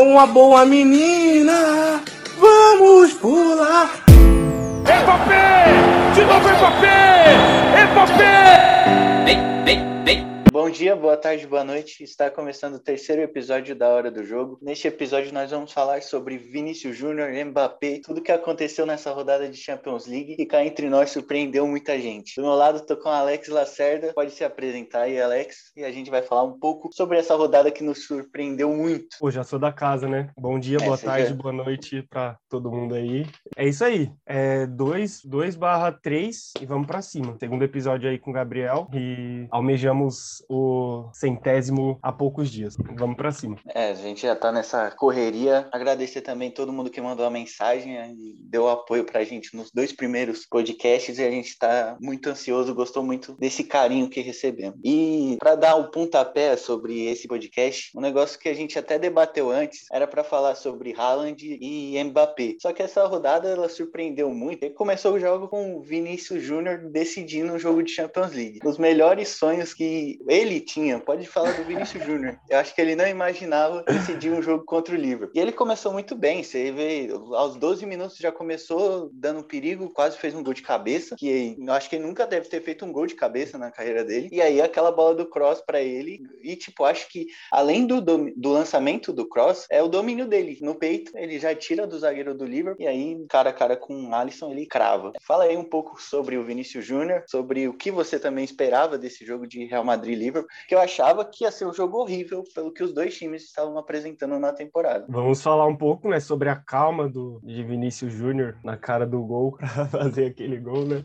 uma boa menina, vamos pular. Mbappé! De novo! Mbappé! Vem, vem, vem. Bom dia, boa tarde, boa noite. Está começando o terceiro episódio da Hora do Jogo. Neste episódio nós vamos falar sobre Vinícius Júnior, Mbappé, tudo que aconteceu nessa rodada de Champions League e cá entre nós surpreendeu muita gente. Do meu lado estou com Alex Lacerda, pode se apresentar aí, Alex, e a gente vai falar um pouco sobre essa rodada que nos surpreendeu muito. Pô, já sou da casa, né? Bom dia, boa Essa tarde, já- boa noite para todo mundo aí. É isso aí. É 2 barra 3 e vamos para cima. Segundo episódio aí com o Gabriel e almejamos o centésimo há poucos dias. Vamos para cima. É, a gente já tá nessa correria. Agradecer também todo mundo que mandou a mensagem deu apoio pra gente nos dois primeiros podcasts e a gente tá muito ansioso, gostou muito desse carinho que recebemos. E para dar um pontapé sobre esse podcast, um negócio que a gente até debateu antes era para falar sobre Haaland e Mbappé. Só que essa rodada ela surpreendeu muito. E começou o jogo com o Vinícius Júnior decidindo o jogo de Champions League. Os melhores sonhos que ele tinha, pode falar do Vinícius Júnior. Eu acho que ele não imaginava decidir um jogo contra o Liverpool. E ele começou muito bem. Você vê, aos 12 minutos já começou dando perigo, quase fez um gol de cabeça, que eu acho que ele nunca deve ter feito um gol de cabeça na carreira dele. E aí aquela bola do cross para ele. E tipo, acho que além do, dom- do lançamento do cross, é o domínio dele no peito. Ele já tira do zagueiro do Liverpool e aí cara a cara com o Alisson ele crava. Fala aí um pouco sobre o Vinícius Júnior, sobre o que você também esperava desse jogo de Real Madrid Liverpool, que eu achava que ia ser um jogo horrível pelo que os dois times estavam apresentando na temporada. Vamos falar um pouco, né, sobre a calma do de Vinícius Júnior na cara do gol para fazer aquele gol, né?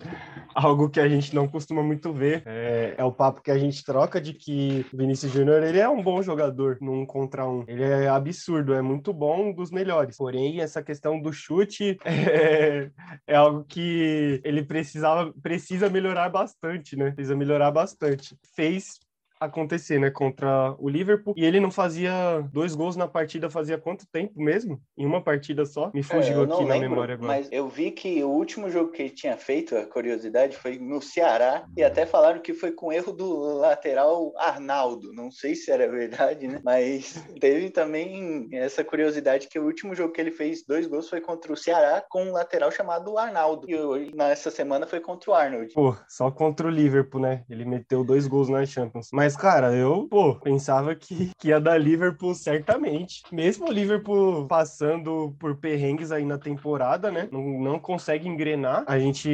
Algo que a gente não costuma muito ver. É, é o papo que a gente troca de que Vinícius Júnior ele é um bom jogador num contra um. Ele é absurdo, é muito bom, um dos melhores. Porém, essa questão do chute é, é algo que ele precisava precisa melhorar bastante, né? Precisa melhorar bastante. Fez acontecer, né, contra o Liverpool. E ele não fazia dois gols na partida fazia quanto tempo mesmo? Em uma partida só? Me É, fugiu não aqui na lembro, memória agora. mas eu vi que o último jogo que ele tinha feito, a curiosidade, foi no Ceará, e até falaram que foi com erro do lateral Arnaldo. Não sei se era verdade, né? Mas teve também essa curiosidade que o último jogo que ele fez dois gols foi contra o Ceará com um lateral chamado Arnaldo. E hoje, nessa semana foi contra o Arnold. Pô, só contra o Liverpool, né? Ele meteu dois gols na Champions. Mas, cara, eu, pô, pensava que, que ia dar Liverpool certamente. Mesmo o Liverpool passando por perrengues aí na temporada, né? Não, não consegue engrenar. A gente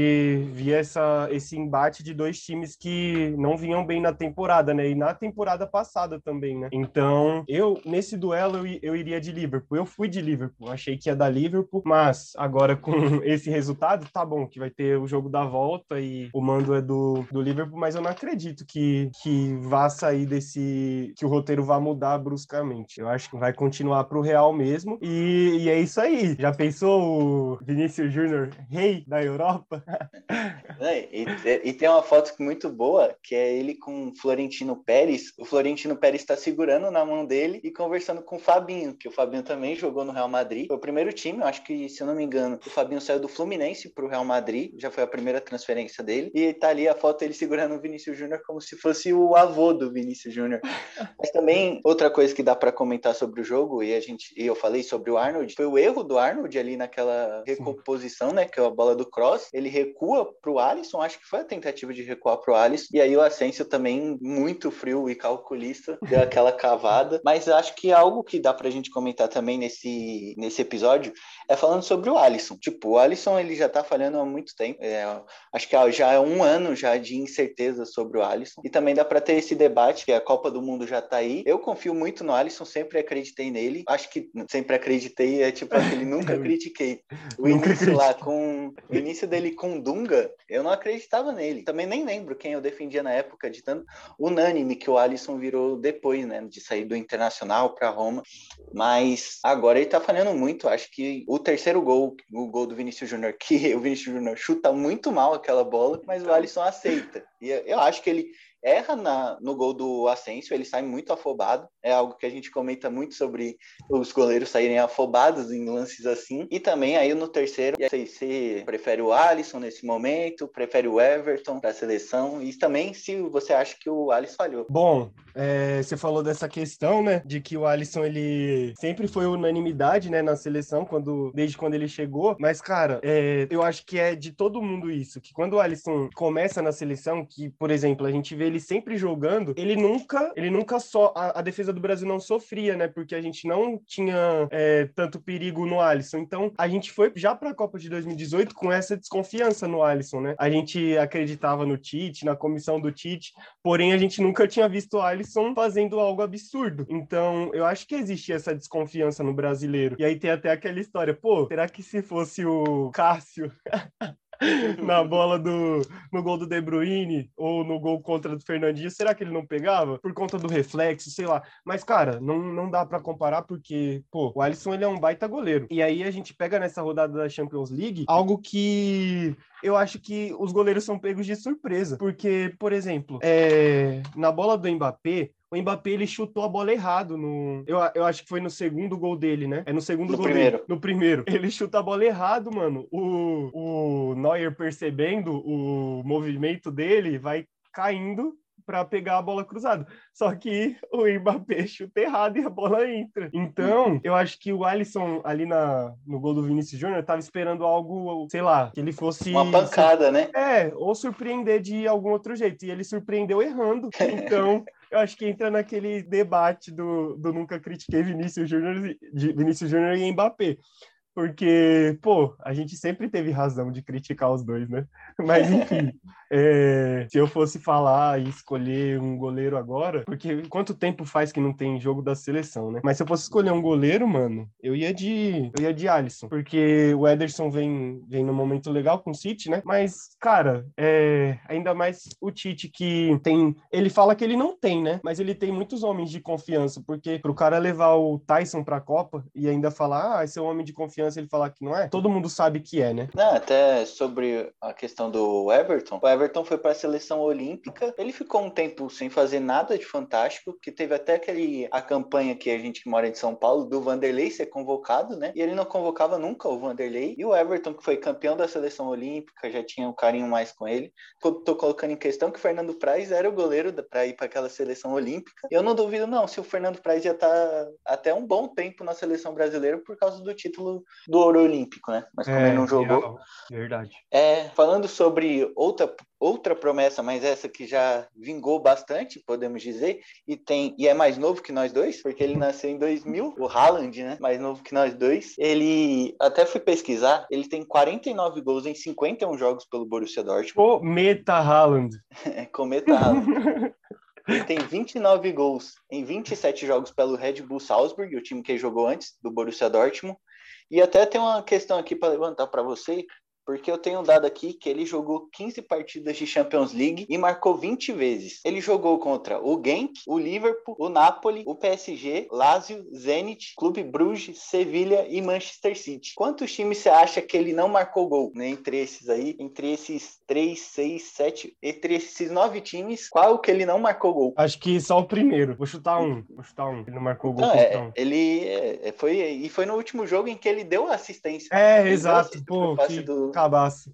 via essa, esse embate de dois times que não vinham bem na temporada, né? E na temporada passada também, né? Então, eu, nesse duelo, eu, eu iria de Liverpool. Eu fui de Liverpool. Achei que ia dar Liverpool, mas agora com esse resultado, tá bom, que vai ter o jogo da volta e o mando é do, do Liverpool, mas eu não acredito que, que vá sair desse. que o roteiro vá mudar bruscamente. Eu acho que vai continuar pro Real mesmo. E, e é isso aí. Já pensou o Vinícius Júnior, rei da Europa? É, e, e tem uma foto muito boa, que é ele com o Florentino Pérez. O Florentino Pérez está segurando na mão dele e conversando com o Fabinho, que o Fabinho também jogou no Real Madrid. Foi o primeiro time, eu acho que, se eu não me engano, o Fabinho saiu do Fluminense para o Real Madrid, já foi a primeira transferência dele. E tá ali a foto dele segurando o Vinícius Júnior como se fosse o avô do Vinícius Júnior. Mas também, outra coisa que dá para comentar sobre o jogo, e a gente e eu falei sobre o Arnold, foi o erro do Arnold ali naquela recomposição, né? Que é a bola do cross. Ele recua pro Alisson, acho que foi a tentativa de recuar pro Alisson. E aí o Asensio também, muito frio e calculista, deu aquela cavada. Mas acho que algo que dá pra gente comentar também nesse, nesse episódio é falando sobre o Alisson. Tipo, o Alisson ele já tá falhando há muito tempo. É, acho que já é um ano já de incerteza sobre o Alisson. E também dá para ter esse debate que a Copa do Mundo já tá aí. Eu confio muito no Alisson, sempre acreditei nele. Acho que sempre acreditei é tipo aquele nunca critiquei. O Nunca início lá com o início dele com Dunga, eu não acreditava nele. Também nem lembro quem eu defendia na época de tanto unânime que o Alisson virou depois, né, de sair do Internacional para Roma. Mas agora ele tá falhando muito. Acho que o terceiro gol, o gol do Vinícius Júnior, que o Vinícius Júnior chuta muito mal aquela bola, mas o Alisson aceita. E eu acho que ele erra na, no gol do Asensio, ele sai muito afobado. É algo que a gente comenta muito sobre os goleiros saírem afobados em lances assim. E também aí no terceiro, sei se prefere o Alisson nesse momento, prefere o Everton para a seleção. E também se você acha que o Alisson falhou. Bom, é, você falou dessa questão, né, de que o Alisson ele sempre foi unanimidade, né, na seleção quando desde quando ele chegou. Mas cara, é, eu acho que é de todo mundo isso, que quando o Alisson começa na seleção, que por exemplo a gente vê ele sempre jogando, ele nunca, ele nunca só a, a defesa do Brasil não sofria, né, porque a gente não tinha é, tanto perigo no Alisson. Então a gente foi já para a Copa de 2018 com essa desconfiança no Alisson, né? A gente acreditava no Tite, na comissão do Tite, porém a gente nunca tinha visto o Alisson fazendo algo absurdo. Então, eu acho que existe essa desconfiança no brasileiro. E aí tem até aquela história, pô, será que se fosse o Cássio na bola do no gol do De Bruyne ou no gol contra do Fernandinho, será que ele não pegava? Por conta do reflexo, sei lá. Mas, cara, não, não dá para comparar porque, pô, o Alisson ele é um baita goleiro. E aí a gente pega nessa rodada da Champions League algo que eu acho que os goleiros são pegos de surpresa. Porque, por exemplo, é, na bola do Mbappé, o Mbappé ele chutou a bola errado no. Eu, eu acho que foi no segundo gol dele, né? É no segundo No gol primeiro. dele. No primeiro. Ele chuta a bola errado, mano. O, o Neuer percebendo o movimento dele vai caindo para pegar a bola cruzada. Só que o Mbappé chuta errado e a bola entra. Então, eu acho que o Alisson ali na, no gol do Vinícius Júnior tava esperando algo, sei lá, que ele fosse Uma pancada, né? é, ou surpreender de algum outro jeito. E ele surpreendeu errando. Então, eu acho que entra naquele debate do, do nunca critiquei Vinícius Júnior, e- de Vinícius Júnior e Mbappé. Porque, pô, a gente sempre teve razão de criticar os dois, né? Mas, enfim, é, se eu fosse falar e escolher um goleiro agora, porque quanto tempo faz que não tem jogo da seleção, né? Mas se eu fosse escolher um goleiro, mano, eu ia de, eu ia de Alisson, porque o Ederson vem, vem num momento legal com o City, né? Mas, cara, é, ainda mais o Tite que tem, ele fala que ele não tem, né? Mas ele tem muitos homens de confiança, porque pro cara levar o Tyson pra Copa e ainda falar, ah, esse é um homem de confiança, ele falar que não é, todo mundo sabe que é, né? Não, até sobre a questão do Everton. O Everton foi para a seleção olímpica. Ele ficou um tempo sem fazer nada de fantástico, que teve até aquele a campanha que a gente que mora em São Paulo do Vanderlei ser convocado, né? E ele não convocava nunca o Vanderlei. E o Everton, que foi campeão da seleção olímpica, já tinha um carinho mais com ele. Tô, colocando em questão que o Fernando Praz era o goleiro para ir para aquela seleção olímpica. Eu não duvido não se o Fernando Praz ia estar até um bom tempo na seleção brasileira por causa do título do ouro olímpico, né? Mas como ele não jogou, real, verdade. é, falando sobre outra, outra promessa, mas essa que já vingou bastante, podemos dizer, e tem e é mais novo que nós dois, porque ele nasceu em 2000, o Haaland, né? Mais novo que nós dois. Ele até fui pesquisar, ele tem 49 gols em 51 jogos pelo Borussia Dortmund. Pô, Meta Haaland. É, cometa Haaland. Ele tem 29 gols em 27 jogos pelo Red Bull Salzburg, o time que ele jogou antes do Borussia Dortmund. E até tem uma questão aqui para levantar para você, porque eu tenho um dado aqui que ele jogou 15 partidas de Champions League e marcou 20 vezes. Ele jogou contra o Genk, o Liverpool, o Napoli, o PSG, Lazio, Zenit, Clube Bruges, Sevilha e Manchester City. Quantos times você acha que ele não marcou gol? Né? Entre esses aí, entre esses 3, 6, 7, entre esses 9 times, qual que ele não marcou gol? Acho que só o primeiro. Vou chutar um. Vou chutar um. Ele não marcou gol Não, é, um. ele é, foi e foi no último jogo em que ele deu assistência. É, Ele deu exato. assistência Pô, que do- cabaço.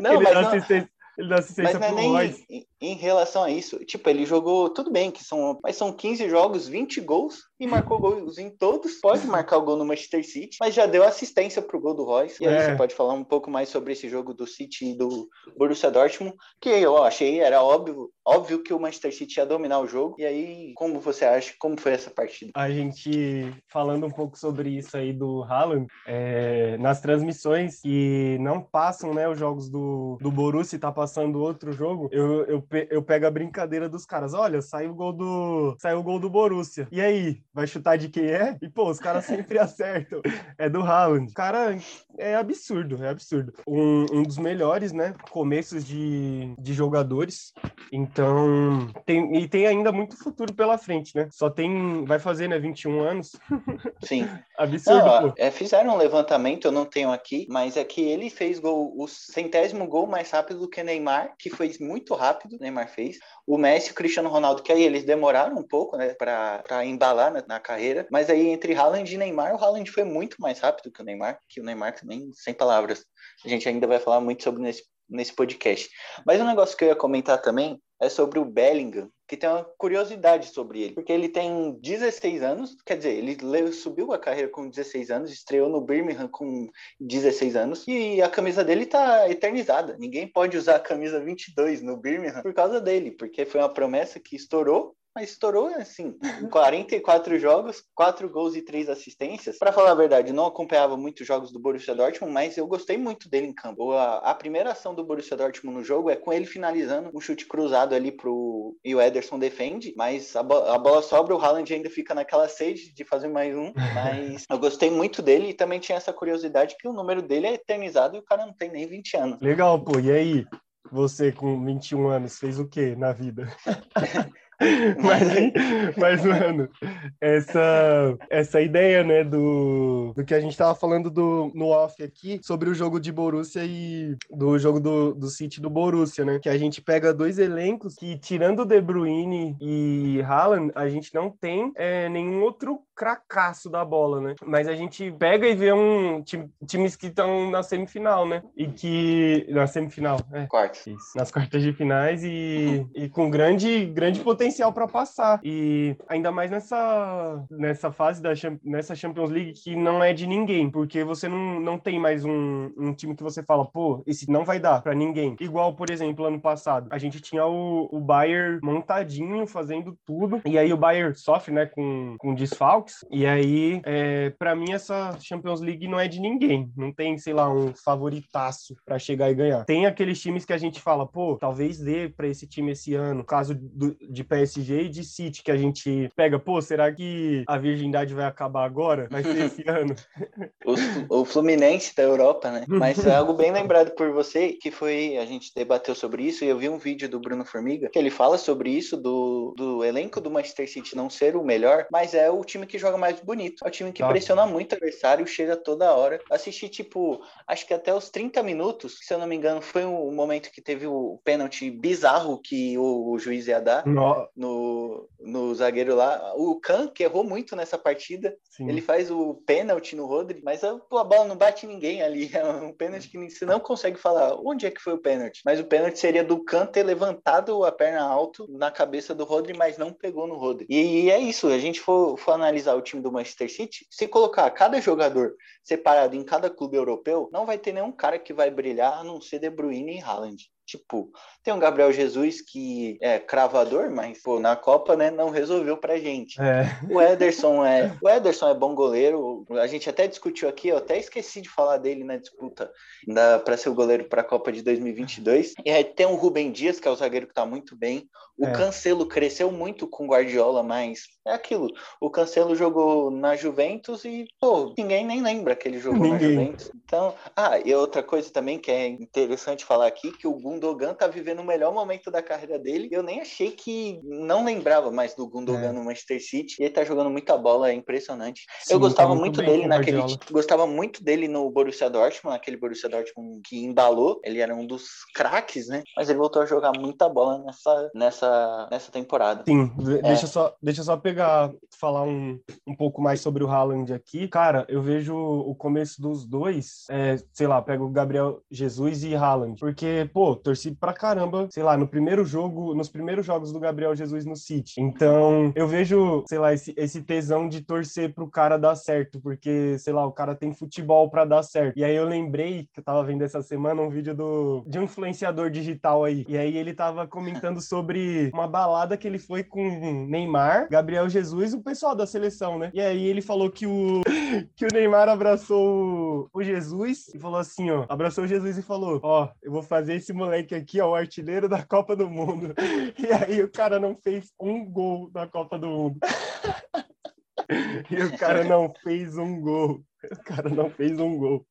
Não, ele mas dá não, assistência, ele dá assistência Mas é pro nem Royce. Em, relação a isso. Tipo, ele jogou, tudo bem que são, mas são 15 jogos, 20 gols e marcou gols em todos. Pode marcar o gol no Manchester City, mas já deu assistência pro gol do Royce. E aí É. você pode falar um pouco mais sobre esse jogo do City e do Borussia Dortmund, que eu achei era óbvio, óbvio que o Manchester City ia dominar o jogo. E aí, como você acha, como foi essa partida? A gente falando um pouco sobre isso aí do Haaland, é, nas transmissões que não passam, né, os jogos do, do Borussia e tá passando outro jogo, eu, eu, pe- eu pego a brincadeira dos caras. Olha, saiu o gol do saiu o gol do Borussia. E aí, vai chutar de quem é? E pô, os caras sempre acertam. É do Haaland. Cara, é absurdo, é absurdo. Um, um dos melhores, né, começos de, de jogadores. Então, tem, e tem ainda muito futuro pela frente, né? Só tem, vai fazer, né, 21 anos. Sim. Absurdo, Não, pô. é, fizeram um levantamento, eu não tenho aqui, mas é que ele fez gol, o centésimo gol mais rápido do que Neymar, que foi muito rápido, o Neymar fez. O Messi e o Cristiano Ronaldo, que aí eles demoraram um pouco, né, pra embalar na, na carreira. Mas aí entre Haaland e Neymar, o Haaland foi muito mais rápido que o Neymar, que o Neymar também, sem palavras. A gente ainda vai falar muito sobre nesse, nesse podcast. Mas um negócio que eu ia comentar também é sobre o Bellingham, que tem uma curiosidade sobre ele, porque ele tem 16 anos, quer dizer, ele subiu a carreira com 16 anos, estreou no Birmingham com 16 anos, e a camisa dele tá eternizada. Ninguém pode usar a camisa 22 no Birmingham por causa dele, porque foi uma promessa que estourou mas estourou assim, 44 jogos, 4 gols e 3 assistências. Para falar a verdade, não acompanhava muitos jogos do Borussia Dortmund, mas eu gostei muito dele em campo. A, a, primeira ação do Borussia Dortmund no jogo é com ele finalizando um chute cruzado ali pro e o Ederson defende, mas a, bo a bola sobra, o Haaland ainda fica naquela sede de fazer mais um, mas eu gostei muito dele e também tinha essa curiosidade que o número dele é eternizado e o cara não tem nem 20 anos. Legal, pô. E aí, você com 21 anos fez o que na vida? mas, mas, mano, essa, essa ideia, né, do, do que a gente tava falando do, no off aqui, sobre o jogo de Borussia e do jogo do, do City do Borussia, né? Que a gente pega dois elencos que, tirando De Bruyne e Haaland, a gente não tem é, nenhum outro cracaço da bola, né? Mas a gente pega e vê um time, times que estão na semifinal, né? E que. Na semifinal, é. Quartas. Nas quartas de finais e, e com grande, grande potencial para passar. E ainda mais nessa, nessa fase da nessa Champions League que não é de ninguém, porque você não, não tem mais um, um time que você fala, pô, esse não vai dar para ninguém. Igual, por exemplo, ano passado, a gente tinha o, o Bayern montadinho, fazendo tudo, e aí o Bayern sofre, né, com, com desfalque e aí, é, para mim, essa Champions League não é de ninguém. Não tem, sei lá, um favoritaço para chegar e ganhar. Tem aqueles times que a gente fala, pô, talvez dê para esse time esse ano. Caso do, de PSG e de City, que a gente pega, pô, será que a virgindade vai acabar agora? Vai ser esse ano? O, o Fluminense da Europa, né? Mas é algo bem lembrado por você, que foi, a gente debateu sobre isso, e eu vi um vídeo do Bruno Formiga, que ele fala sobre isso, do, do elenco do Manchester City não ser o melhor, mas é o time que joga mais bonito. É o time que tá. pressiona muito o adversário, chega toda hora. Assisti, tipo, acho que até os 30 minutos, se eu não me engano, foi o momento que teve o pênalti bizarro que o, o juiz ia dar no... no, no zagueiro lá. O Kahn, que errou muito nessa partida, Sim. ele faz o pênalti no Rodri, mas a, a bola não bate ninguém ali. É um pênalti que você não consegue falar onde é que foi o pênalti. Mas o pênalti seria do Kahn ter levantado a perna alto na cabeça do Rodri, mas não pegou no Rodri. E, e é isso, a gente for, for analisar analisar o time do Manchester City, se colocar cada jogador separado em cada clube europeu, não vai ter nenhum cara que vai brilhar a não ser De Bruyne e Haaland. Tipo, tem um Gabriel Jesus que é cravador, mas pô, na Copa, né, não resolveu pra gente. É. O Ederson é, o Ederson é bom goleiro. A gente até discutiu aqui, eu até esqueci de falar dele na disputa para ser o goleiro para a Copa de 2022. E aí tem o Rubem Dias, que é o zagueiro que tá muito bem. O é. Cancelo cresceu muito com Guardiola, mas é aquilo. O Cancelo jogou na Juventus e, pô, ninguém nem lembra que ele jogou ninguém. na Juventus. Então, ah, e outra coisa também que é interessante falar aqui, que o Gundogan tá vivendo o melhor momento da carreira dele. Eu nem achei que não lembrava mais do Gundogan é. no Manchester City. E ele tá jogando muita bola, é impressionante. Sim, eu gostava tá muito, muito dele naquele, gostava muito dele no Borussia Dortmund, aquele Borussia Dortmund que embalou. Ele era um dos craques, né? Mas ele voltou a jogar muita bola nessa nessa nessa temporada. Sim, é. deixa só deixa só pegar falar um, um pouco mais sobre o Haaland aqui. Cara, eu vejo o começo dos dois, é, sei lá, pego o Gabriel Jesus e Haaland, porque pô, torci pra caramba, sei lá, no primeiro jogo, nos primeiros jogos do Gabriel Jesus no City. Então, eu vejo, sei lá, esse, esse tesão de torcer pro cara dar certo, porque, sei lá, o cara tem futebol para dar certo. E aí eu lembrei que eu tava vendo essa semana um vídeo do, de um influenciador digital aí. E aí ele tava comentando sobre uma balada que ele foi com Neymar, Gabriel Jesus e o pessoal da seleção, né? E aí ele falou que o, que o Neymar abraçou o Jesus e falou assim, ó, abraçou o Jesus e falou, ó, eu vou fazer esse moleque aqui é o artilheiro da Copa do Mundo. E aí o cara não fez um gol na Copa do Mundo. E o cara não fez um gol. O cara não fez um gol.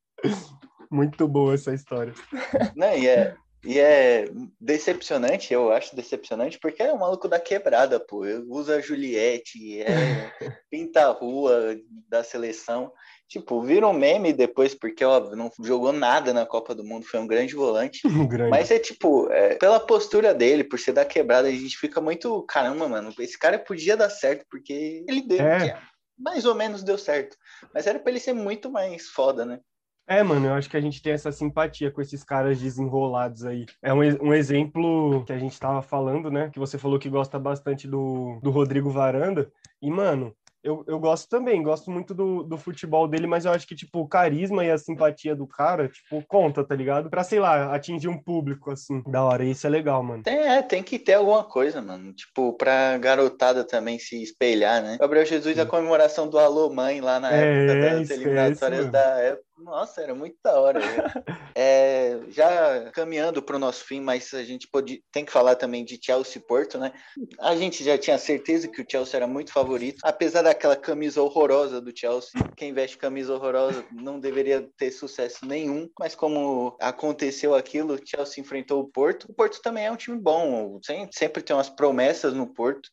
Muito boa essa história. Não, e é, E é decepcionante, eu acho decepcionante, porque é um maluco da quebrada, pô. Usa Juliette, é pinta a rua da seleção. Tipo, vira um meme depois, porque, óbvio, não jogou nada na Copa do Mundo, foi um grande volante. Grande. Mas é tipo, é, pela postura dele, por ser da quebrada, a gente fica muito. Caramba, mano, esse cara podia dar certo, porque ele deu. É. Mais ou menos deu certo. Mas era pra ele ser muito mais foda, né? É, mano, eu acho que a gente tem essa simpatia com esses caras desenrolados aí. É um, um exemplo que a gente tava falando, né? Que você falou que gosta bastante do, do Rodrigo Varanda. E, mano, eu, eu gosto também, gosto muito do, do futebol dele, mas eu acho que, tipo, o carisma e a simpatia do cara, tipo, conta, tá ligado? Pra, sei lá, atingir um público, assim, da hora. E isso é legal, mano. Tem, é, tem que ter alguma coisa, mano. Tipo, pra garotada também se espelhar, né? Gabriel Jesus, a comemoração do Alô Mãe lá na É, época das é eliminatórias mesmo. da época. Nossa, era muito da hora. velho. É, já caminhando pro nosso fim, mas a gente pode, tem que falar também de Chelsea e Porto, né? A gente já tinha certeza que o Chelsea era muito favorito, apesar daquela camisa horrorosa do Chelsea. Quem veste camisa horrorosa não deveria ter sucesso nenhum, mas como aconteceu aquilo, o Chelsea enfrentou o Porto. O Porto também é um time bom, sem- sempre tem umas promessas no Porto.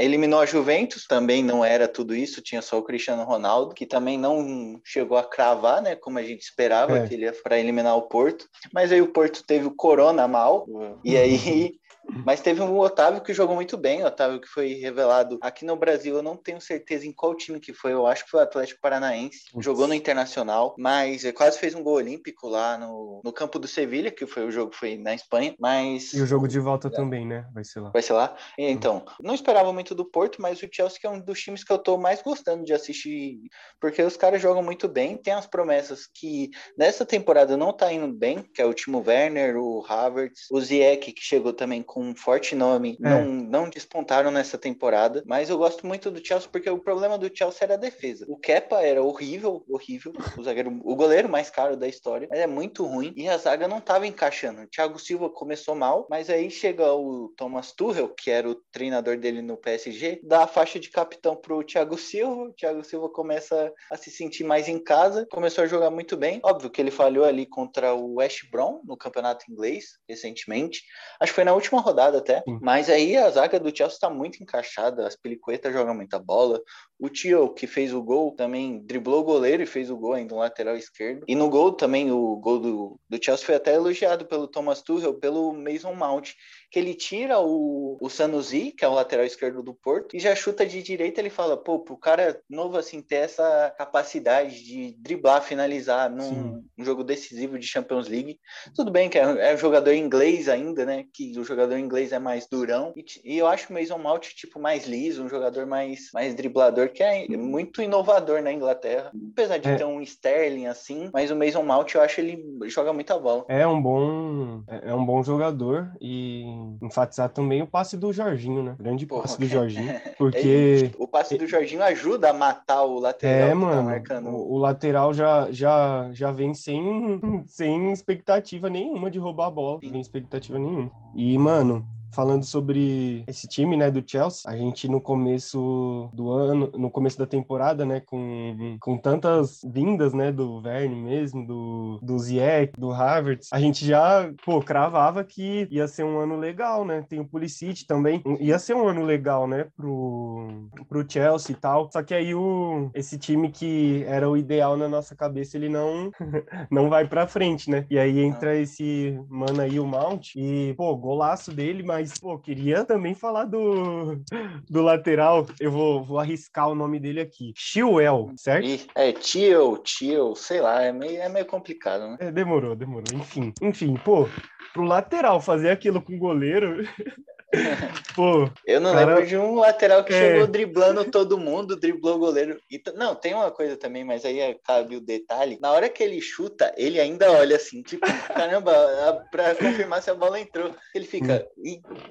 Eliminou a Juventus, também não era tudo isso, tinha só o Cristiano Ronaldo, que também não chegou a cravar, né? Como a gente esperava É. que ele ia para eliminar o Porto. Mas aí o Porto teve o Corona mal, e aí. Mas teve um Otávio que jogou muito bem, o Otávio que foi revelado aqui no Brasil. Eu não tenho certeza em qual time que foi, eu acho que foi o Atlético Paranaense. Jogou no Internacional, mas ele quase fez um gol olímpico lá no, no campo do Sevilha, que foi o jogo que foi na Espanha. Mas E o jogo de volta também, né? Vai ser lá. vai ser lá. E, Então, não esperava muito do Porto, mas o Chelsea é um dos times que eu tô mais gostando de assistir, porque os caras jogam muito bem, tem as promessas que nessa temporada não tá indo bem, que é o Timo Werner, o Havertz, o Ziyech, que chegou também com um forte nome, É. não, não despontaram nessa temporada, mas eu gosto muito do Chelsea porque o problema do Chelsea era a defesa. O Kepa era horrível, horrível, o zagueiro, o goleiro mais caro da história, mas é muito ruim, e a zaga não tava encaixando. O Thiago Silva começou mal, mas aí chega o Thomas Tuchel, que era o treinador dele no PSG, dá a faixa de capitão pro Thiago Silva, o Thiago Silva começa a se sentir mais em casa, começou a jogar muito bem. Óbvio que ele falhou ali contra o West Brom no campeonato inglês recentemente. Acho que foi na última rodada até. Sim. Mas aí a zaga do Chelsea está muito encaixada, as pelicuetas jogam muita bola. O Tio, que fez o gol, também driblou o goleiro e fez o gol ainda no lateral esquerdo. E no gol também, o gol do, do Chelsea foi até elogiado pelo Thomas Tuchel, pelo Mason Mount, que ele tira o, o Sanusi, que é o lateral esquerdo do Porto, e já chuta de direita. Ele fala, pô, pro cara novo assim ter essa capacidade de driblar, finalizar num um jogo decisivo de Champions League. Tudo bem que é, é um jogador inglês ainda, né? Que o jogador inglês é mais durão. E, e eu acho o Mason Mount, tipo, mais liso, um jogador mais, mais driblador, que é muito inovador na Inglaterra. Apesar de É. ter um Sterling assim, mas o Mason Mount, eu acho ele joga muita bola. É um bom, é é um bom jogador e enfatizar também o passe do Jorginho, né? Grande Porra, passe do Jorginho, É porque O passe do Jorginho ajuda a matar o lateral é, que tá mano, marcando. o, o lateral já, já, já vem sem, sem expectativa nenhuma de roubar a bola, sem expectativa nenhuma. E, mano, falando sobre esse time, né, do Chelsea, a gente no começo do ano, no começo da temporada, né, com, com tantas vindas, né, do Verne mesmo, do, do Ziyech, do Havertz, a gente já, pô, cravava que ia ser um ano legal, né, tem o Pulisic também, ia ser um ano legal, né, pro, pro Chelsea e tal, só que aí o, esse time que era o ideal na nossa cabeça, ele não, não vai pra frente, né, e aí entra esse mano aí, o Mount, e, pô, golaço dele, mas, pô, queria também falar do, do lateral, eu vou, vou arriscar o nome dele aqui, Chilwell, certo? E, é, tio, tio, sei lá, é meio, é meio complicado, né? É, demorou, demorou. Enfim, enfim, pô, pro lateral fazer aquilo com o goleiro, pô, Eu não Cara, lembro de um lateral que é. chegou driblando todo mundo, driblou o goleiro. E não, tem uma coisa também, mas aí é- cabe o detalhe. Na hora que ele chuta, ele ainda olha assim, tipo, caramba, pra confirmar se a bola entrou. Ele fica.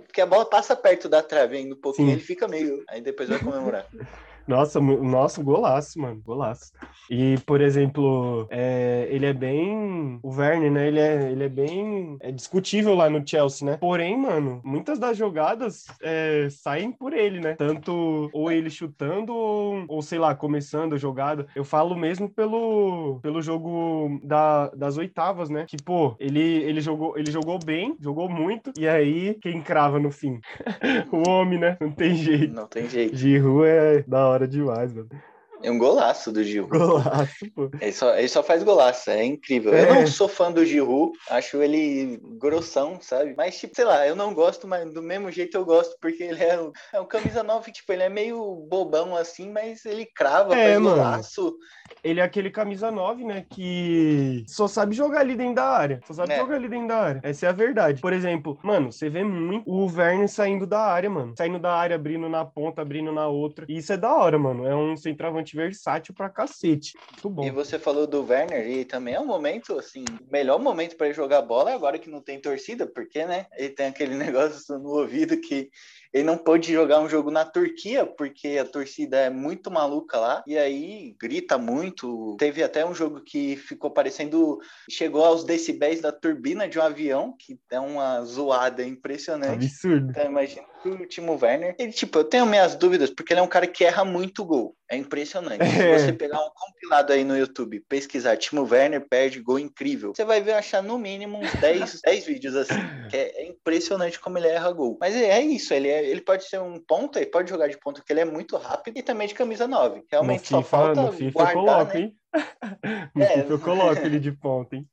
Porque a bola passa perto da trave ainda um pouquinho, Sim. ele fica meio. Aí depois vai comemorar. Nossa, nossa, golaço, mano, golaço. E, por exemplo, é, ele é bem. O Werner, né? Ele é, ele é bem é discutível lá no Chelsea, né? Porém, mano, muitas das jogadas é, saem por ele, né? Tanto ou ele chutando, ou, ou sei lá, começando a jogada. Eu falo mesmo pelo, pelo jogo da, das oitavas, né? Que, pô, ele, ele, jogou, ele jogou bem, jogou muito, e aí quem crava no fim? o homem, né? Não tem jeito. Não tem jeito. Giroud é da hora demais, mano. É um golaço do Giroud. Golaço, pô. Ele só, ele só faz golaço, é incrível. É. Eu não sou fã do Giroud, acho ele grossão, sabe? Mas, tipo, sei lá, eu não gosto, mas do mesmo jeito eu gosto, porque ele é um, é um camisa 9, tipo, ele é meio bobão assim, mas ele crava, É, faz mano. golaço. Ele é aquele camisa 9, né? Que só sabe jogar ali dentro da área. Só sabe É. jogar ali dentro da área. Essa é a verdade. Por exemplo, mano, você vê muito o Werner saindo da área, mano. Saindo da área, abrindo na ponta, abrindo na outra. E isso é da hora, mano. É um centroavante versátil pra cacete. Muito bom. E você falou do Werner, e também é um momento, assim, o melhor momento para ele jogar bola é agora que não tem torcida, porque, né? Ele tem aquele negócio no ouvido que ele não pôde jogar um jogo na Turquia, porque a torcida é muito maluca lá, e aí grita muito. Teve até um jogo que ficou parecendo. Chegou aos decibéis da turbina de um avião, que é uma zoada impressionante. Absurdo. Então, imagina que o Timo Werner. Ele, tipo, eu tenho minhas dúvidas, porque ele é um cara que erra muito gol. É impressionante. É. Se você pegar um compilado aí no YouTube, pesquisar Timo Werner perde gol incrível, você vai ver achar no mínimo uns 10, 10 vídeos assim. É, é impressionante como ele erra gol. Mas é, é isso, ele, é- ele pode ser um ponta, ele pode jogar de ponta, porque ele é muito rápido e também de camisa 9. Realmente no só FIFA, falta no FIFA eu guardar, coloco, né? hein? no É. FIFA eu coloco ele de ponta, hein?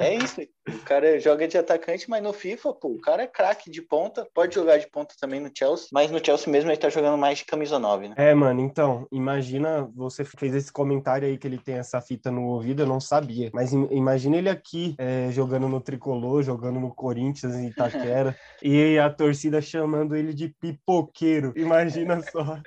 É isso. O cara joga de atacante, mas no FIFA, pô, o cara é craque de ponta, pode jogar de ponta também no Chelsea, mas no Chelsea mesmo ele tá jogando mais de camisa 9, né? É, mano, então, imagina, você fez esse comentário aí que ele tem essa fita no ouvido, eu não sabia. Mas im- imagina ele aqui, é, jogando no Tricolor, jogando no Corinthians, em Itaquera, e a torcida chamando ele de pipoqueiro. Imagina só,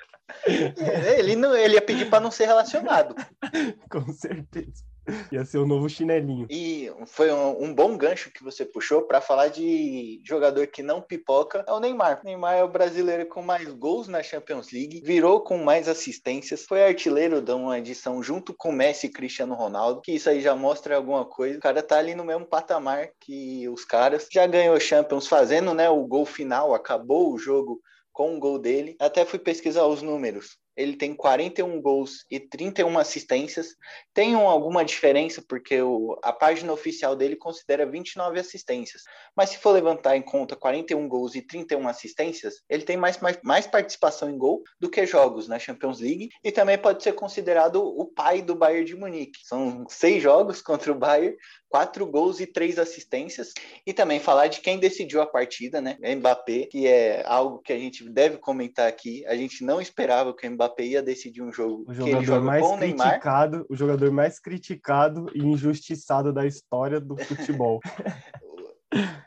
Ele, não, ele ia pedir pra não ser relacionado. com certeza. Ia ser o novo chinelinho. E foi um, um bom gancho que você puxou para falar de jogador que não pipoca, é o Neymar. O Neymar é o brasileiro com mais gols na Champions League, virou com mais assistências, foi artilheiro de uma edição junto com Messi e Cristiano Ronaldo, que isso aí já mostra alguma coisa. O cara tá ali no mesmo patamar que os caras. Já ganhou Champions fazendo, né, o gol final, acabou o jogo com o gol dele. Até fui pesquisar os números. Ele tem 41 gols e 31 assistências. Tem um- alguma diferença, porque o- a página oficial dele considera 29 assistências. Mas se for levantar em conta 41 gols e 31 assistências, ele tem mais, mais, mais participação em gol do que jogos na Champions League. E também pode ser considerado o pai do Bayern de Munique. São seis jogos contra o Bayern, quatro gols e três assistências. E também falar de quem decidiu a partida, né? Mbappé, que é algo que a gente deve comentar aqui. A gente não esperava que o Mbappé ia decidir um jogo O jogador joga mais com o Neymar. criticado, o jogador mais criticado e injustiçado da história do futebol.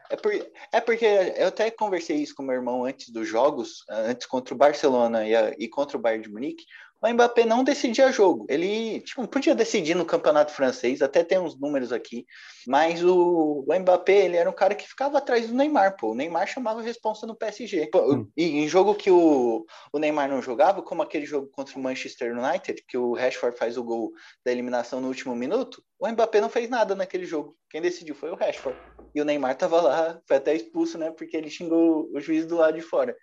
É, por- é porque eu até conversei isso com meu irmão antes dos jogos, antes contra o Barcelona e, a- e contra o Bayern de Munique. O Mbappé não decidia jogo. Ele tipo, podia decidir no campeonato francês, até tem uns números aqui, mas o, o Mbappé ele era um cara que ficava atrás do Neymar. Pô. O Neymar chamava a responsa no PSG. Pô, Hum. E em jogo que o, o Neymar não jogava, como aquele jogo contra o Manchester United, que o Rashford faz o gol da eliminação no último minuto, o Mbappé não fez nada naquele jogo. Quem decidiu foi o Rashford. E o Neymar tava lá, foi até expulso, né? Porque ele xingou o juiz do lado de fora.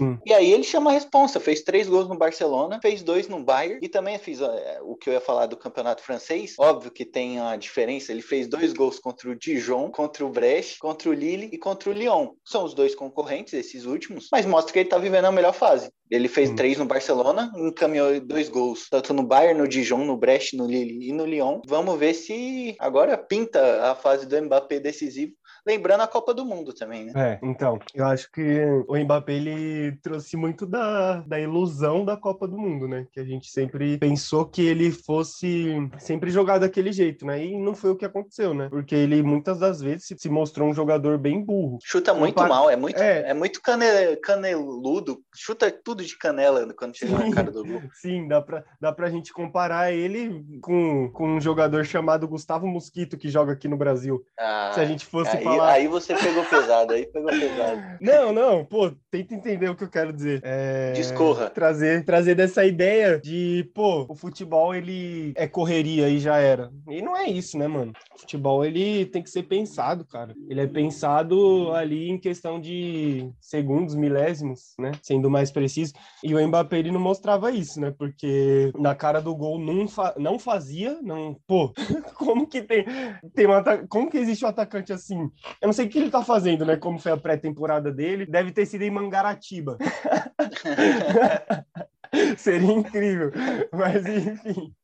Hum. E aí ele chama a responsa, fez três gols no Barcelona, fez dois no Bayern e também fez é, o que eu ia falar do campeonato francês. Óbvio que tem a diferença, ele fez dois gols contra o Dijon, contra o Brest, contra o Lille e contra o Lyon. São os dois concorrentes, esses últimos, mas mostra que ele tá vivendo a melhor fase. Ele fez Hum. três no Barcelona, encaminhou dois gols, tanto no Bayern, no Dijon, no Brest, no Lille e no Lyon. Vamos ver se agora pinta a fase do Mbappé decisivo, lembrando a Copa do Mundo também, né? É, então, eu acho que o Mbappé ele trouxe muito da, da ilusão da Copa do Mundo, né? Que a gente sempre pensou que ele fosse sempre jogar daquele jeito, né? E não foi o que aconteceu, né? Porque ele muitas das vezes se- mostrou um jogador bem burro. Chuta muito mal, é muito, É. é. muito cane- caneludo, chuta tudo de canela quando chega Sim. na cara do gol. Sim, dá pra, dá pra gente comparar ele com, com um jogador chamado Gustavo Mosquito, que joga aqui no Brasil. Ah, Se a gente fosse aí falar falar. aí você pegou pesado, aí pegou pesado. Não, não, pô, tenta entender o que eu quero dizer. É, Discorra. Trazer, trazer dessa ideia de, pô, o futebol ele é correria e já era. E não é isso, né, mano? O futebol ele tem que ser pensado, cara. Ele é pensado ali em questão de segundos, milésimos, né? Sendo mais preciso. E o Mbappé ele não mostrava isso, né? Porque na cara do gol não, fa não fazia, não. Pô, como que tem, tem um como que existe um atacante assim? Eu não sei o que ele tá fazendo, né? Como foi a pré-temporada dele. Deve ter sido em Mangaratiba. Seria incrível. Mas enfim.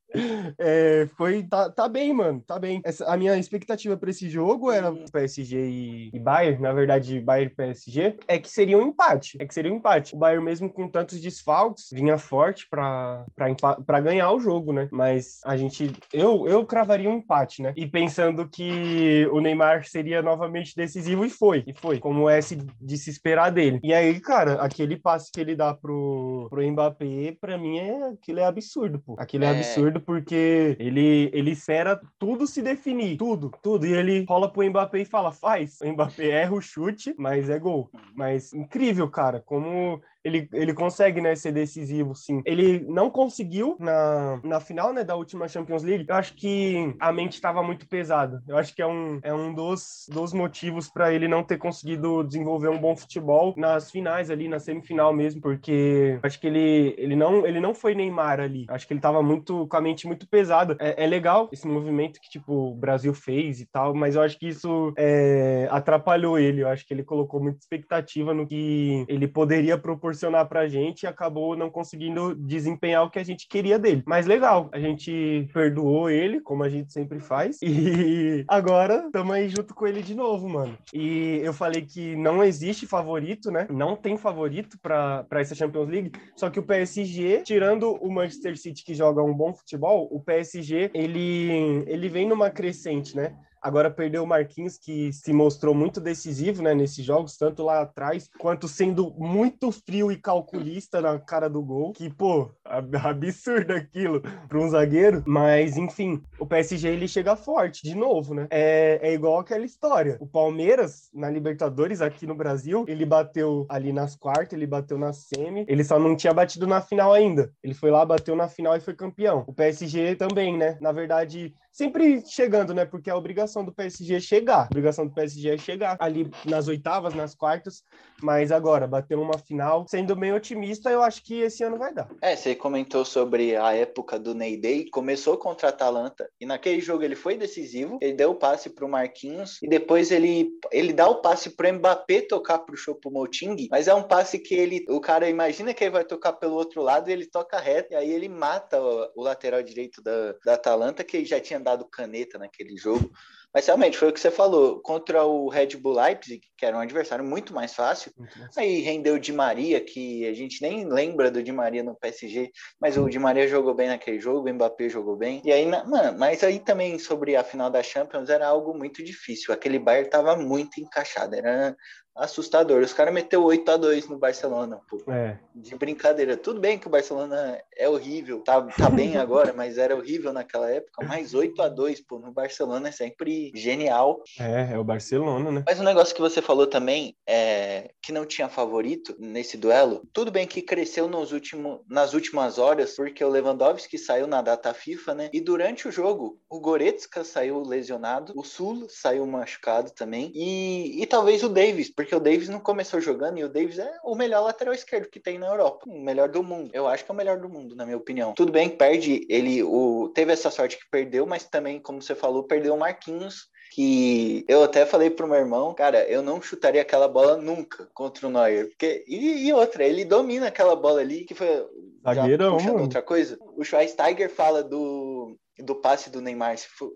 É, foi tá, tá bem, mano, tá bem. Essa, a minha expectativa para esse jogo era PSG e, e Bayern, na verdade, Bayern e PSG, é que seria um empate. É que seria um empate. O Bayern, mesmo com tantos desfalques, vinha forte para ganhar o jogo, né? Mas a gente, eu, eu cravaria um empate, né? E pensando que o Neymar seria novamente decisivo, e foi, e foi, como é se, de se esperar dele. E aí, cara, aquele passe que ele dá pro, pro Mbappé, pra mim, é, aquilo é absurdo, pô. Aquilo é, É. absurdo porque ele, ele espera tudo se definir, tudo, tudo. E ele rola pro Mbappé e fala, faz. O Mbappé erra o chute, mas é gol. Mas incrível, cara, como ele, ele consegue, né, ser decisivo, sim. Ele não conseguiu na, na final, né, da última Champions League. Eu acho que a mente estava muito pesada. Eu acho que é um, é um dos, dos motivos para ele não ter conseguido desenvolver um bom futebol nas finais ali, na semifinal mesmo, porque acho que ele, ele, não, ele não foi Neymar ali. Acho que ele estava muito com a mente muito pesada. É, é legal esse movimento que, tipo, o Brasil fez e tal, mas eu acho que isso é, atrapalhou ele. Eu acho que ele colocou muita expectativa no que ele poderia proporcionar pra gente e acabou não conseguindo desempenhar o que a gente queria dele. Mas legal, a gente perdoou ele, como a gente sempre faz, e agora estamos aí junto com ele de novo, mano. E eu falei que não existe favorito, né? Não tem favorito para essa Champions League, só que o PSG, tirando o Manchester City que joga um bom futebol, o PSG, ele, ele vem numa crescente, né? Agora perdeu o Marquinhos, que se mostrou muito decisivo né, nesses jogos, tanto lá atrás, quanto sendo muito frio e calculista na cara do gol. Que, pô, ab- absurdo aquilo para um zagueiro. Mas, enfim, o PSG ele chega forte de novo, né? É, é igual aquela história. O Palmeiras, na Libertadores, aqui no Brasil, ele bateu ali nas quartas, ele bateu na semi. Ele só não tinha batido na final ainda. Ele foi lá, bateu na final e foi campeão. O PSG também, né? Na verdade, sempre chegando, né? Porque a obrigação do PSG é chegar. A obrigação do PSG é chegar ali nas oitavas, nas quartas. Mas agora, bater uma final, sendo bem otimista, eu acho que esse ano vai dar. É, você comentou sobre a época do Ney Day, começou contra a Atalanta e naquele jogo ele foi decisivo, ele deu o passe pro Marquinhos e depois ele, ele dá o passe pro Mbappé tocar pro Choupo-Moting, mas é um passe que ele, o cara imagina que ele vai tocar pelo outro lado e ele toca reto e aí ele mata o, o lateral direito da, da Atalanta que já tinha dado caneta naquele jogo. Mas realmente foi o que você falou, contra o Red Bull Leipzig, que era um adversário muito mais fácil, Aí rendeu o Di Maria, que a gente nem lembra do Di Maria no PSG, mas o Di Maria jogou bem naquele jogo, o Mbappé jogou bem. E aí, mano, mas aí também sobre a final da Champions era algo muito difícil. Aquele Bayern tava muito encaixado, era assustador. Os caras meteu 8 a 2 no Barcelona, pô. É, De brincadeira. Tudo bem que o Barcelona é horrível, tá, tá bem agora, mas era horrível naquela época. Mas 8 a 2 pô, no Barcelona é sempre genial. é, é o Barcelona, né? Mas um negócio que você falou também é que não tinha favorito nesse duelo. Tudo bem que cresceu nos último, nas últimas horas, porque o Lewandowski saiu na data FIFA, né? E durante o jogo, o Goretzka saiu lesionado, o Sul saiu machucado também, e, e talvez o Davis, porque o Davis não começou jogando e o Davis é o melhor lateral esquerdo que tem na Europa, o melhor do mundo. Eu acho que é o melhor do mundo, na minha opinião. Tudo bem, perde ele, o teve essa sorte que perdeu, mas também, como você falou, perdeu o Marquinhos que eu até falei pro meu irmão, cara, eu não chutaria aquela bola nunca contra o Neuer. Porque, e, e outra, ele domina aquela bola ali, que foi. já puxando outra coisa. O Schweinsteiger fala do, do passe do Neymar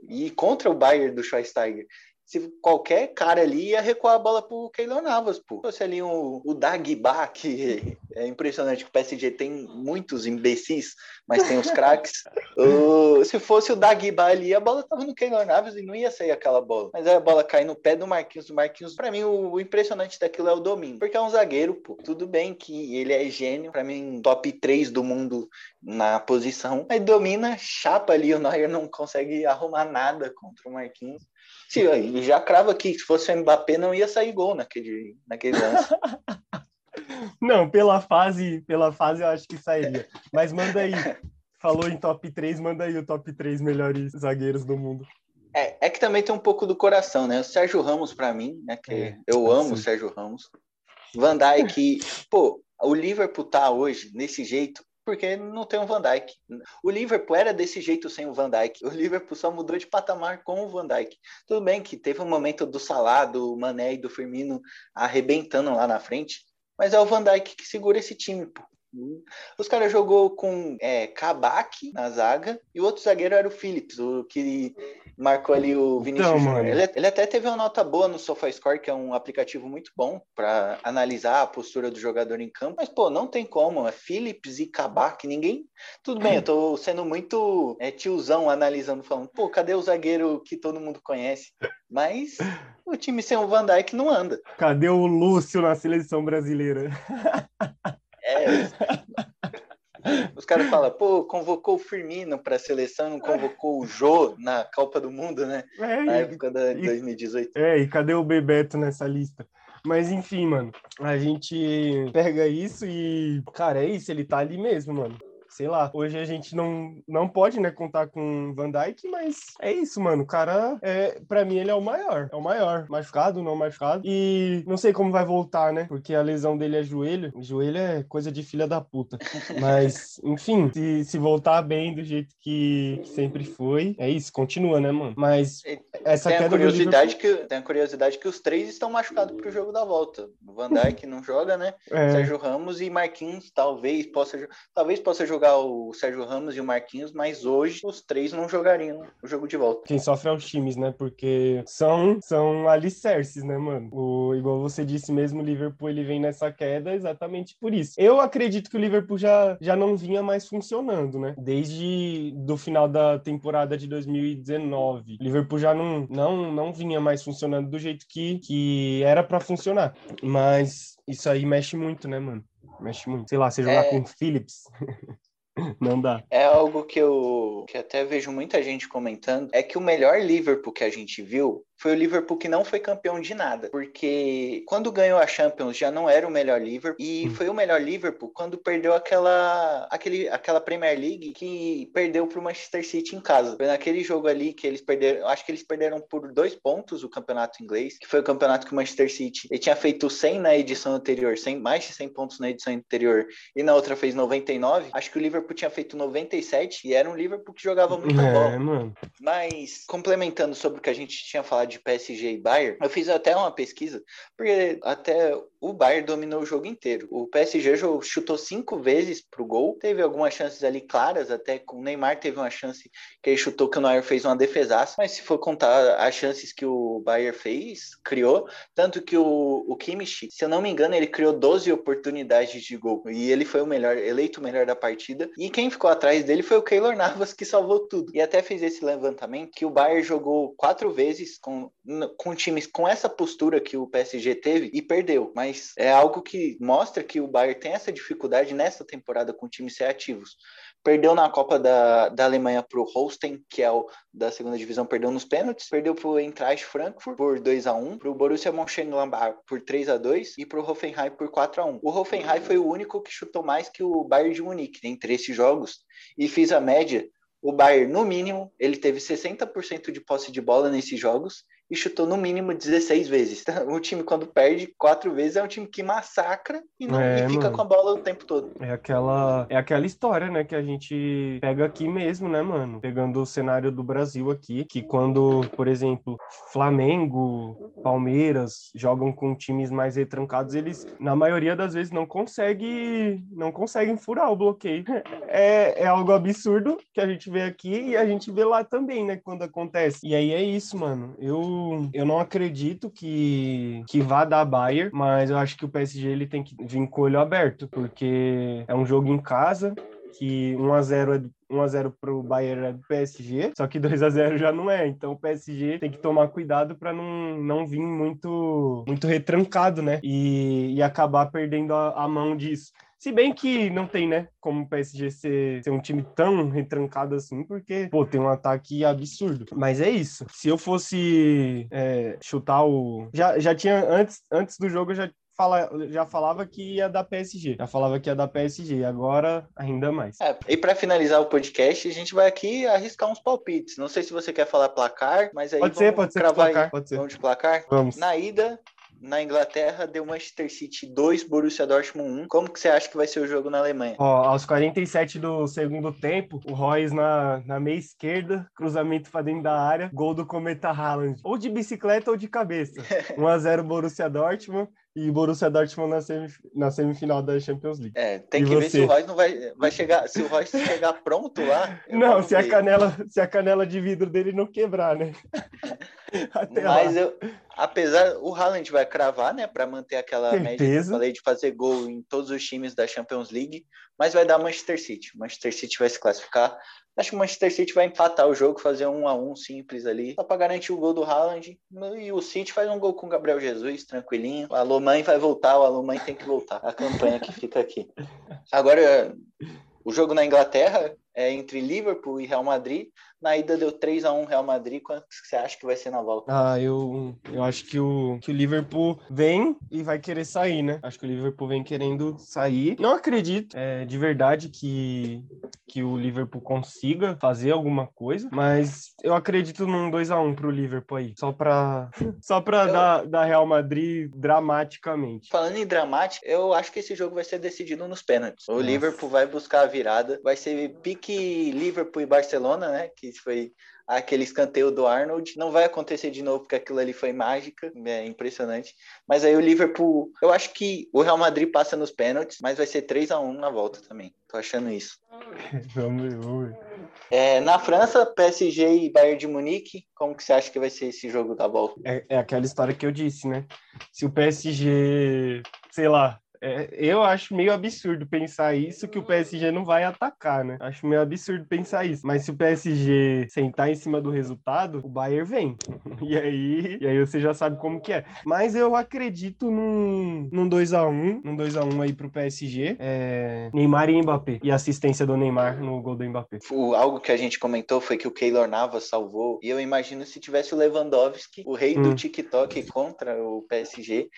e contra o Bayern do Schweinsteiger. Se qualquer cara ali ia recuar a bola pro Keylor Navas, pô. Se ali um, o Dagba, que É impressionante que o PSG tem muitos imbecis, mas tem os craques. o, se fosse o Dagba ali, a bola tava no Keylor Naves e não ia sair aquela bola. Mas aí a bola cai no pé do Marquinhos. O Marquinhos, pra mim, o, o impressionante daquilo é o domínio. Porque é um zagueiro, pô. Tudo bem que ele é gênio. Pra mim, top 3 do mundo na posição. Aí domina, chapa ali. O Neuer não consegue arrumar nada contra o Marquinhos. Se, já crava aqui, se fosse o Mbappé, não ia sair gol naquele, naquele lance. Não, pela fase, pela fase eu acho que sairia. Mas manda aí. Falou em top 3, manda aí o top 3 melhores zagueiros do mundo. É, é que também tem um pouco do coração, né? O Sérgio Ramos, para mim, né? Que é, eu amo o Sérgio Ramos. Van Dijk, pô, o Liverpool tá hoje nesse jeito porque não tem o Van Dijk. O Liverpool era desse jeito sem o Van Dijk. O Liverpool só mudou de patamar com o Van Dijk. Tudo bem que teve um momento do Salah, do Mané e do Firmino arrebentando lá na frente, mas é o Van Dijk que segura esse time, pô. Os caras jogou com é, Kabak na zaga e o outro zagueiro era o Phillips, o que marcou ali o Vinícius então, ele, ele, até teve uma nota boa no SofaScore, que é um aplicativo muito bom para analisar a postura do jogador em campo. Mas, pô, não tem como. É Phillips e Kabak, ninguém. Tudo bem, eu tô sendo muito é, tiozão analisando, falando, pô, cadê o zagueiro que todo mundo conhece? Mas o time sem o Van Dijk não anda. Cadê o Lúcio na seleção brasileira? É. Os caras falam, pô, convocou o Firmino para a seleção, não convocou o Jô na Copa do Mundo, né? É, na época da e, 2018. É, e cadê o Bebeto nessa lista? Mas enfim, mano, a gente pega isso e, cara, é isso, ele tá ali mesmo, mano sei lá. Hoje a gente não, não pode, né, contar com Van Dyke, mas é isso, mano. O cara, é, pra mim, ele é o maior. É o maior. Machucado, não machucado. E não sei como vai voltar, né? Porque a lesão dele é joelho. Joelho é coisa de filha da puta. Mas, enfim, se, se voltar bem do jeito que, sempre foi, é isso, continua, né, mano? Mas essa tem queda a curiosidade que Tem a curiosidade que os três estão machucados pro jogo da volta. O Van Dijk não joga, né? É. Sérgio Ramos e Marquinhos talvez possa, talvez possa jogar jogar o Sérgio Ramos e o Marquinhos, mas hoje os três não jogariam o jogo de volta. Quem sofre é os times, né? Porque são, são alicerces, né, mano? O, igual você disse mesmo, o Liverpool ele vem nessa queda exatamente por isso. Eu acredito que o Liverpool já, já não vinha mais funcionando, né? Desde do final da temporada de 2019. O Liverpool já não, não, não vinha mais funcionando do jeito que, que era para funcionar. Mas isso aí mexe muito, né, mano? Mexe muito. Sei lá, você jogar é... com Phillips. Não dá. É algo que eu que até vejo muita gente comentando, é que o melhor Liverpool que a gente viu foi o Liverpool que não foi campeão de nada, porque quando ganhou a Champions já não era o melhor Liverpool e hum. foi o melhor Liverpool quando perdeu aquela aquele, aquela Premier League que perdeu para o Manchester City em casa. Foi naquele jogo ali que eles perderam, acho que eles perderam por dois pontos o campeonato inglês, que foi o campeonato que o Manchester City ele tinha feito 100 na edição anterior, 100, mais de 100 pontos na edição anterior e na outra fez 99. Acho que o Liverpool tinha feito 97 e era um Liverpool que jogava muito é, bola. Mano. Mas complementando sobre o que a gente tinha falado de PSG e Bayern, eu fiz até uma pesquisa, porque até o Bayern dominou o jogo inteiro. O PSG chutou cinco vezes pro gol, teve algumas chances ali claras, até com o Neymar teve uma chance que ele chutou que o Neuer fez uma defesaça, mas se for contar as chances que o Bayern fez, criou, tanto que o, o Kimmich, se eu não me engano, ele criou 12 oportunidades de gol, e ele foi o melhor, eleito o melhor da partida, e quem ficou atrás dele foi o Keylor Navas, que salvou tudo. E até fez esse levantamento que o Bayern jogou quatro vezes com com, times com essa postura que o PSG teve e perdeu. Mas é algo que mostra que o Bayern tem essa dificuldade nessa temporada com times ser ativos. Perdeu na Copa da, da Alemanha para o Holstein, que é o da segunda divisão, perdeu nos pênaltis. Perdeu para o Eintracht Frankfurt por 2 a 1 para o Borussia Mönchengladbach por 3 a 2 e para o Hoffenheim por 4 a 1 O Hoffenheim foi o único que chutou mais que o Bayern de Munique entre esses jogos e fez a média o Bayern, no mínimo, ele teve 60% de posse de bola nesses jogos e chutou no mínimo 16 vezes. O time, quando perde quatro vezes, é um time que massacra e não é, e fica mano. com a bola o tempo todo. É aquela, é aquela história, né, que a gente pega aqui mesmo, né, mano? Pegando o cenário do Brasil aqui, que quando, por exemplo, Flamengo, Palmeiras jogam com times mais retrancados, eles, na maioria das vezes, não conseguem, não conseguem furar o bloqueio. É, é algo absurdo que a gente vê aqui e a gente vê lá também, né, quando acontece. E aí é isso, mano. Eu eu não acredito que, que vá dar Bayern, mas eu acho que o PSG ele tem que vir com o olho aberto, porque é um jogo em casa, que 1 a 0 é 1 a 0 pro Bayern é do PSG, só que 2 a 0 já não é. Então o PSG tem que tomar cuidado para não, não vir muito muito retrancado, né? E, e acabar perdendo a, a mão disso. Se bem que não tem, né, como o PSG ser, ser um time tão retrancado assim, porque, pô, tem um ataque absurdo. Mas é isso. Se eu fosse é, chutar o. Já, já tinha, antes, antes do jogo, eu já fala, já falava que ia dar PSG, já falava que ia dar PSG, agora ainda mais. É, e para finalizar o podcast, a gente vai aqui arriscar uns palpites. Não sei se você quer falar placar, mas aí pode ser, pode ser placar, pode ser. Vamos de placar? Vamos. Na ida, na Inglaterra deu Manchester City 2, Borussia Dortmund 1. Como que você acha que vai ser o jogo na Alemanha? Ó, aos 47 do segundo tempo, o Royce na, na meia esquerda, cruzamento para dentro da área, gol do Cometa Haaland. Ou de bicicleta ou de cabeça. 1x0 Borussia Dortmund e Borussia Dortmund na, semif na semifinal da Champions League. É, tem E que ver você? se o Royce não vai, vai chegar, se o Royce chegar pronto lá. Não, se a, ver. canela, se a canela de vidro dele não quebrar, né? Até Mas lá. eu, apesar, o Haaland vai cravar, né, para manter aquela média que eu Certeza. falei de fazer gol em todos os times da Champions League, mas vai dar Manchester City. Manchester City vai se classificar. Acho que o Manchester City vai empatar o jogo, fazer um a um simples ali, só para garantir o gol do Haaland. E o City faz um gol com o Gabriel Jesus, tranquilinho. O Alomãe vai voltar, o Alomãe tem que voltar. A campanha que fica aqui. Agora, o jogo na Inglaterra é entre Liverpool e Real Madrid. Na ida deu 3 a 1 Real Madrid. Quanto que você acha que vai ser na volta? Ah, eu, eu acho que o, que o Liverpool vem e vai querer sair, né? Acho que o Liverpool vem querendo sair. Não acredito é, de verdade que, que o Liverpool consiga fazer alguma coisa, mas eu acredito num 2x1 pro Liverpool aí. Só pra, só pra Eu- dar, dar Real Madrid dramaticamente. Falando em dramático, eu acho que esse jogo vai ser decidido nos pênaltis. O Nossa. Liverpool vai buscar a virada. Vai ser pique Liverpool e Barcelona, né? Que foi aquele escanteio do Arnold. Não vai acontecer de novo, porque aquilo ali foi mágica. É impressionante. Mas aí o Liverpool. Eu acho que o Real Madrid passa nos pênaltis, mas vai ser 3 a 1 na volta também. Tô achando isso. Vamos ver, vamos ver. É, na França, PSG e Bayern de Munique. Como que você acha que vai ser esse jogo da volta? É, é aquela história que eu disse, né? Se o PSG, sei lá, é, eu acho meio absurdo pensar isso, que o PSG não vai atacar, né? Acho meio absurdo pensar isso. Mas se o PSG sentar em cima do resultado, o Bayern vem. E aí, e aí você já sabe como que é. Mas eu acredito num, num 2x1, num 2x1 aí pro PSG. É, Neymar e Mbappé. E assistência do Neymar no gol do Mbappé. O, algo que a gente comentou foi que o Keylor Navas salvou. E eu imagino se tivesse o Lewandowski, o rei do Hum. TikTok contra o PSG.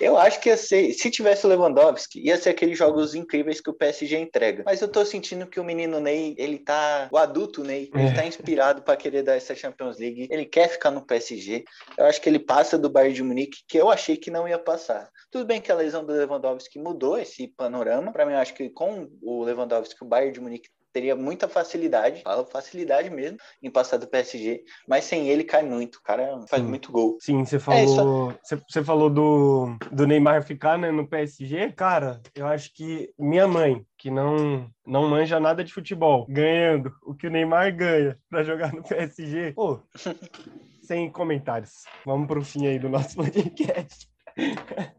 Eu acho que ia ser, se tivesse o Lewandowski, ia ser aqueles jogos incríveis que o PSG entrega. Mas eu tô sentindo que o menino Ney, ele tá, o adulto Ney, ele É. tá inspirado para querer dar essa Champions League. Ele quer ficar no PSG. Eu acho que ele passa do Bayern de Munique, que eu achei que não ia passar. Tudo bem que a lesão do Lewandowski mudou esse panorama. Para mim, eu acho que com o Lewandowski, o Bayern de Munique teria muita facilidade, falo facilidade mesmo, em passar do PSG, mas sem ele cai muito. O cara faz Sim. muito gol. Sim, você É, falou, você, você falou do, do Neymar ficar né, no PSG. Cara, eu acho que minha mãe, que não, não manja nada de futebol, ganhando o que o Neymar ganha pra jogar no PSG, pô, sem comentários. Vamos pro fim aí do nosso podcast.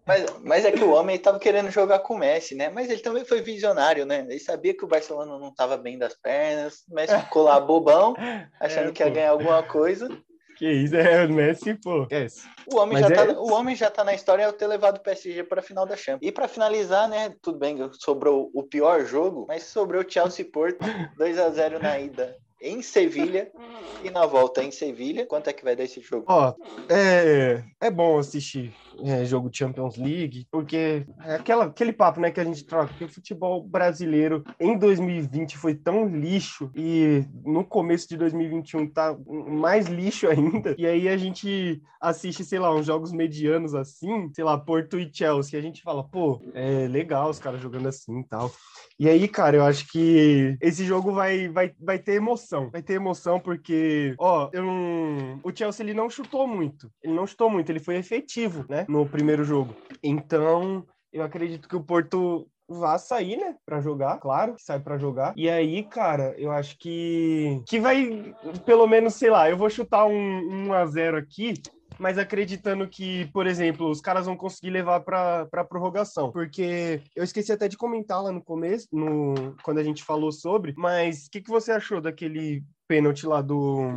Mas, mas é que o homem estava querendo jogar com o Messi, né? Mas ele também foi visionário, né? Ele sabia que o Barcelona não estava bem das pernas, o Messi ficou lá bobão, achando É, que ia ganhar alguma coisa. Que isso, é o Messi, pô. Esquece. O homem, Mas já é- tá, o homem já tá na história ao ter levado o PSG para a final da Champions. E para finalizar, né? Tudo bem, sobrou o pior jogo, mas sobrou o Chelsea Porto 2 a 0 na ida em Sevilha e na volta em Sevilha. Quanto é que vai dar esse jogo? Ó, é, é bom assistir é, jogo de Champions League, porque é aquela, aquele papo, né, que a gente troca, que o futebol brasileiro em 2020 foi tão lixo e no começo de 2021 tá mais lixo ainda, e aí a gente assiste, sei lá, uns jogos medianos assim, sei lá, Porto e Chelsea, e a gente fala, pô, é legal os caras jogando assim e tal. E aí, cara, eu acho que esse jogo vai, vai, vai ter emoção. Vai ter emoção porque, ó, eu não... o Chelsea ele não chutou muito. Ele não chutou muito, ele foi efetivo, né, no primeiro jogo. Então, eu acredito que o Porto vá sair, né, Pra jogar, claro, que sai pra jogar. E aí, cara, eu acho que que vai pelo menos, sei lá, eu vou chutar um 1 a 0 aqui, mas acreditando que, por exemplo, os caras vão conseguir levar para pra prorrogação. Porque eu esqueci até de comentar lá no começo, no, quando a gente falou sobre, mas o que, que você achou daquele pênalti lá do,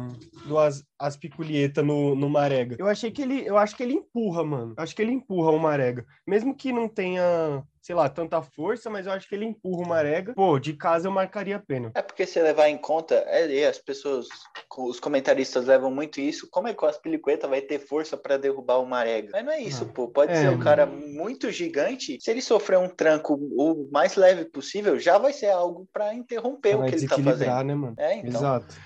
do As, Aspiculieta no, no Marega. Eu achei que ele, eu acho que ele empurra, mano. Eu acho que ele empurra o Marega. Mesmo que não tenha sei lá, tanta força, mas eu acho que ele empurra o Marega. Pô, de casa eu marcaria pênalti. É porque se levar em conta, é, as pessoas, os comentaristas levam muito isso, como é que o Aspilicueta vai ter força para derrubar o Marega? Mas não é isso, ah, pô. Pode é, ser um cara muito gigante, se ele sofrer um tranco o mais leve possível, já vai ser algo para interromper o que ele tá fazendo. Né, mano? É, então. Exato.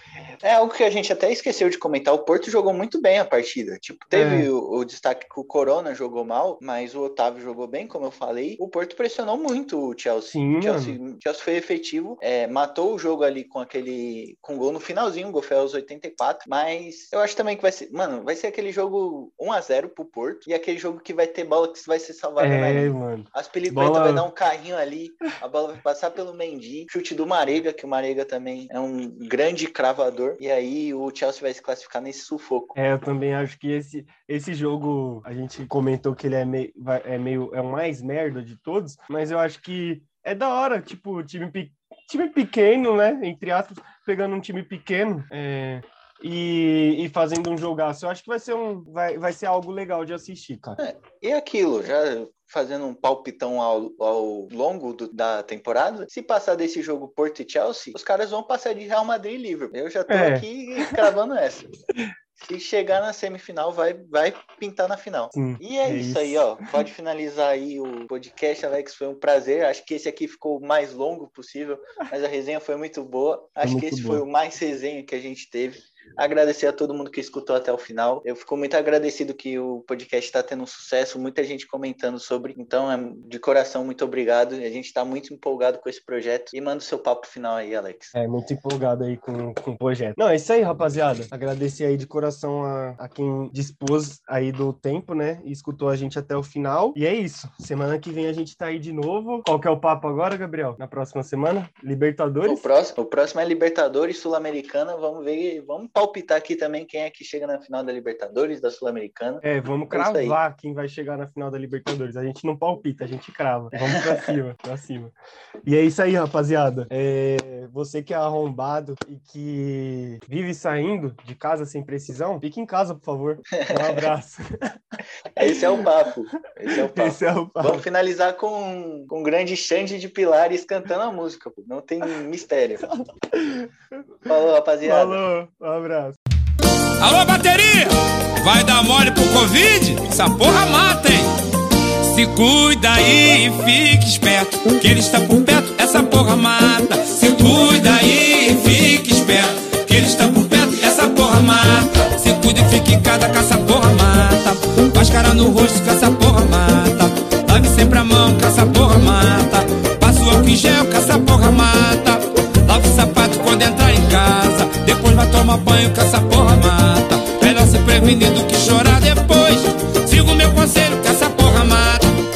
É algo que a gente até esqueceu de comentar. O Porto jogou muito bem a partida. Tipo, teve é. o, o, destaque que o Corona jogou mal, mas o Otávio jogou bem, como eu falei. O Porto pressionou muito o Chelsea. Sim, o Chelsea, Chelsea foi efetivo, é, matou o jogo ali com aquele. com gol no finalzinho, o gol foi aos 84. Mas eu acho também que vai ser. Mano, vai ser aquele jogo 1x0 pro Porto e aquele jogo que vai ter bola que vai ser salvada é, linha. Mano. As Pelicueta bola... vai dar um carrinho ali, a bola vai passar pelo Mendy, chute do Marega, que o Marega também é um grande cravador. E aí o Chelsea vai se classificar nesse sufoco. É, eu também acho que esse, esse jogo, a gente comentou que ele é meio, é meio é o mais merda de todos, mas eu acho que é da hora, tipo, time, time pequeno, né? Entre aspas, pegando um time pequeno. É, e, e, fazendo um jogaço. Eu acho que vai ser, um, vai, vai ser algo legal de assistir, cara. É, e aquilo, já fazendo um palpitão ao, ao longo do, da temporada, se passar desse jogo Porto e Chelsea, os caras vão passar de Real Madrid e Liverpool. Eu já tô é. aqui cravando essa. Se chegar na semifinal, vai, vai pintar na final. Sim, e é, é isso, isso, aí, ó. Pode finalizar aí o podcast, Alex. Foi um prazer. Acho que esse aqui ficou o mais longo possível, mas a resenha foi muito boa. Acho que esse foi o mais resenha que a gente teve. Agradecer a todo mundo que escutou até o final. Eu fico muito agradecido que o podcast está tendo um sucesso, muita gente comentando sobre. Então, é, de coração, muito obrigado. A gente está muito empolgado com esse projeto. E manda o seu papo final aí, Alex. É, muito empolgado aí com, com o projeto. Não, é isso aí, rapaziada. Agradecer aí de coração a, a quem dispôs aí do tempo, né? E escutou a gente até o final. E é isso. Semana que vem a gente tá aí de novo. Qual que é o papo agora, Gabriel? Na próxima semana? Libertadores? O próximo, o próximo é Libertadores Sul-Americana. Vamos ver, vamos palpitar aqui também quem é que chega na final da Libertadores, da Sul-Americana. É, vamos é cravar quem vai chegar na final da Libertadores. A gente não palpita, a gente crava. Vamos pra cima, pra cima. E é isso aí, rapaziada. É, você que é arrombado e que vive saindo de casa sem precisão, fique em casa, por favor. Um abraço. Esse é o papo. Esse é o papo. É o papo. Vamos finalizar com, com um grande chante de pilares cantando a música. Pô. Não tem mistério. Falou, rapaziada. Falou, abraço. Alô, bateria! Vai dar mole pro Covid? Essa porra mata, hein? Se cuida aí e fique esperto, que ele está por perto, essa porra mata. Se cuida aí e fique esperto, que ele está por perto, essa porra mata. Se cuida e fique em casa, que essa porra mata. Faz cara no rosto, que essa porra mata. Tomar banho, que essa porra mata. Melhor se prevenir do que chorar.